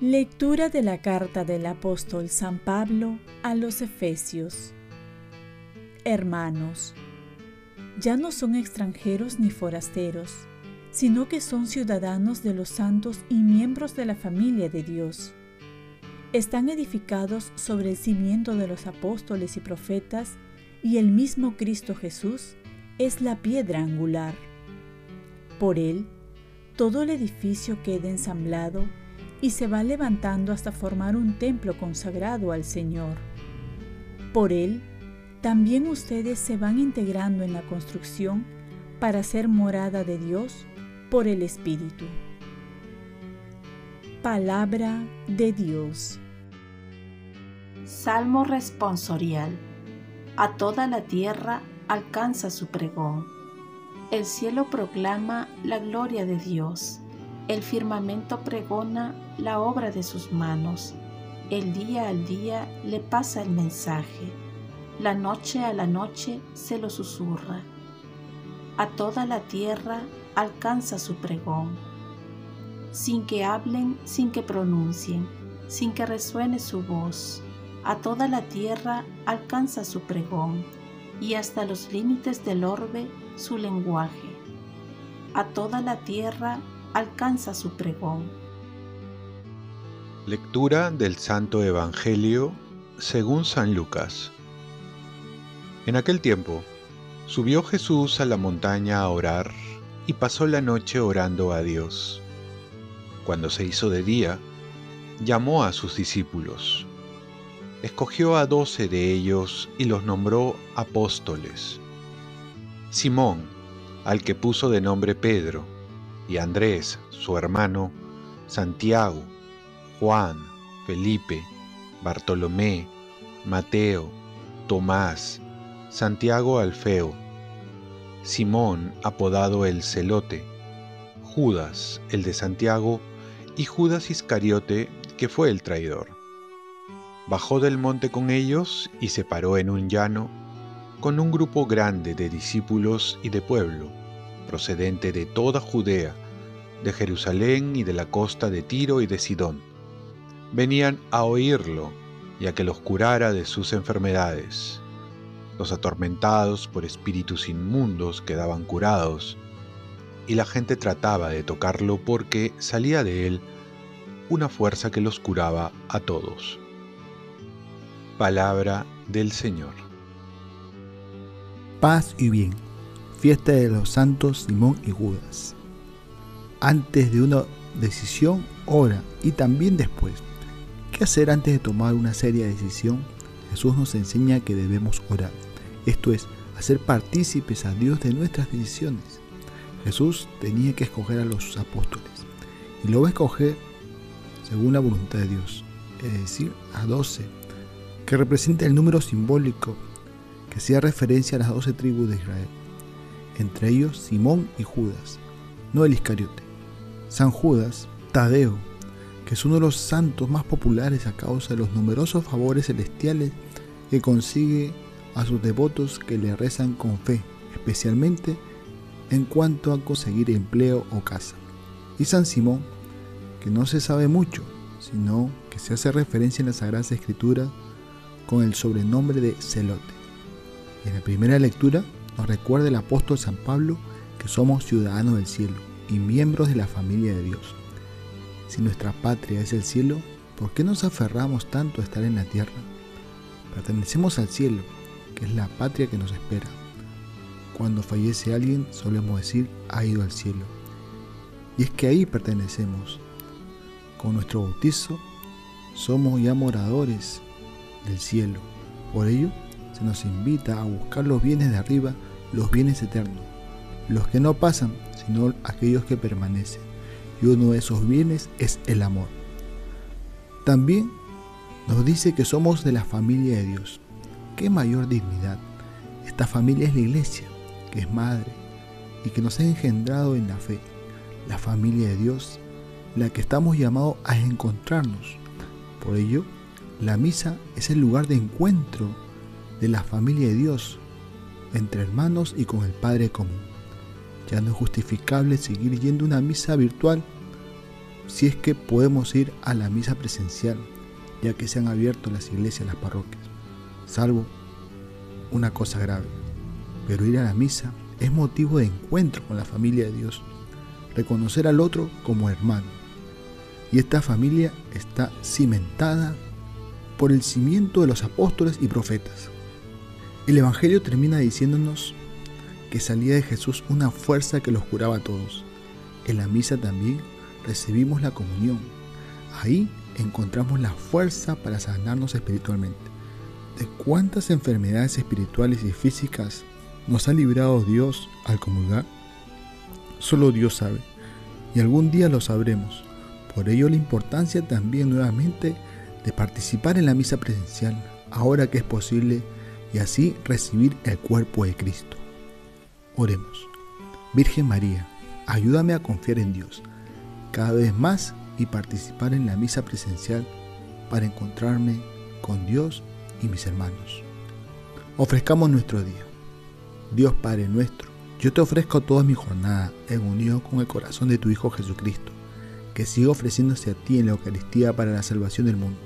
Lectura de la carta del apóstol San Pablo a los Efesios Hermanos, ya no son extranjeros ni forasteros, sino que son ciudadanos de los santos y miembros de la familia de Dios. Están edificados sobre el cimiento de los apóstoles y profetas, y el mismo Cristo Jesús es la piedra angular. Por él, todo el edificio queda ensamblado y se va levantando hasta formar un templo consagrado al Señor. Por él, también ustedes se van integrando en la construcción para ser morada de Dios por el Espíritu. Palabra de Dios. Salmo responsorial. A toda la tierra alcanza su pregón. El cielo proclama la gloria de Dios. El firmamento pregona la obra de sus manos. El día al día le pasa el mensaje la noche a la noche se lo susurra. A toda la tierra alcanza su pregón. Sin que hablen, sin que pronuncien, sin que resuene su voz. A toda la tierra alcanza su pregón y hasta los límites del orbe su lenguaje. A toda la tierra alcanza su pregón. Lectura del Santo Evangelio según San Lucas. En aquel tiempo, subió Jesús a la montaña a orar y pasó la noche orando a Dios. Cuando se hizo de día, llamó a sus discípulos. Escogió a doce de ellos y los nombró apóstoles. Simón, al que puso de nombre Pedro, y Andrés, su hermano, Santiago, Juan, Felipe, Bartolomé, Mateo, Tomás, Santiago Alfeo, Simón apodado el Celote, Judas el de Santiago y Judas Iscariote que fue el traidor. Bajó del monte con ellos y se paró en un llano con un grupo grande de discípulos y de pueblo, procedente de toda Judea, de Jerusalén y de la costa de Tiro y de Sidón. Venían a oírlo y a que los curara de sus enfermedades. Los atormentados por espíritus inmundos quedaban curados, y la gente trataba de tocarlo porque salía de él una fuerza que los curaba a todos. Palabra del Señor. Paz y bien. Fiesta de los santos Simón y Judas. Antes de una decisión, ora y también después. ¿Qué hacer antes de tomar una seria decisión? Jesús nos enseña que debemos orar. Esto es, hacer partícipes a Dios de nuestras decisiones. Jesús tenía que escoger a los apóstoles y lo va a escoger según la voluntad de Dios, es decir, a doce, que representa el número simbólico que hacía referencia a las doce tribus de Israel, entre ellos Simón y Judas, no el Iscariote. San Judas, Tadeo, que es uno de los santos más populares a causa de los numerosos favores celestiales que consigue a sus devotos que le rezan con fe, especialmente en cuanto a conseguir empleo o casa. Y San Simón, que no se sabe mucho, sino que se hace referencia en la Sagrada Escritura con el sobrenombre de Celote. en la primera lectura nos recuerda el apóstol San Pablo que somos ciudadanos del cielo y miembros de la familia de Dios. Si nuestra patria es el cielo, ¿por qué nos aferramos tanto a estar en la tierra? Pertenecemos al cielo que es la patria que nos espera. Cuando fallece alguien solemos decir ha ido al cielo. Y es que ahí pertenecemos. Con nuestro bautizo somos ya moradores del cielo. Por ello se nos invita a buscar los bienes de arriba, los bienes eternos, los que no pasan, sino aquellos que permanecen. Y uno de esos bienes es el amor. También nos dice que somos de la familia de Dios qué mayor dignidad. Esta familia es la iglesia, que es madre y que nos ha engendrado en la fe. La familia de Dios, la que estamos llamados a encontrarnos. Por ello, la misa es el lugar de encuentro de la familia de Dios, entre hermanos y con el Padre común. Ya no es justificable seguir yendo a una misa virtual si es que podemos ir a la misa presencial, ya que se han abierto las iglesias, las parroquias, salvo una cosa grave. Pero ir a la misa es motivo de encuentro con la familia de Dios, reconocer al otro como hermano. Y esta familia está cimentada por el cimiento de los apóstoles y profetas. El Evangelio termina diciéndonos que salía de Jesús una fuerza que los curaba a todos. En la misa también recibimos la comunión. Ahí encontramos la fuerza para sanarnos espiritualmente. ¿De cuántas enfermedades espirituales y físicas nos ha librado Dios al comulgar? Solo Dios sabe, y algún día lo sabremos. Por ello la importancia también nuevamente de participar en la misa presencial, ahora que es posible, y así recibir el cuerpo de Cristo. Oremos. Virgen María, ayúdame a confiar en Dios cada vez más y participar en la misa presencial para encontrarme con Dios y mis hermanos. Ofrezcamos nuestro día. Dios Padre nuestro, yo te ofrezco toda mi jornada en unión con el corazón de tu Hijo Jesucristo, que siga ofreciéndose a ti en la Eucaristía para la salvación del mundo.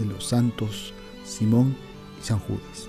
de los santos Simón y San Judas.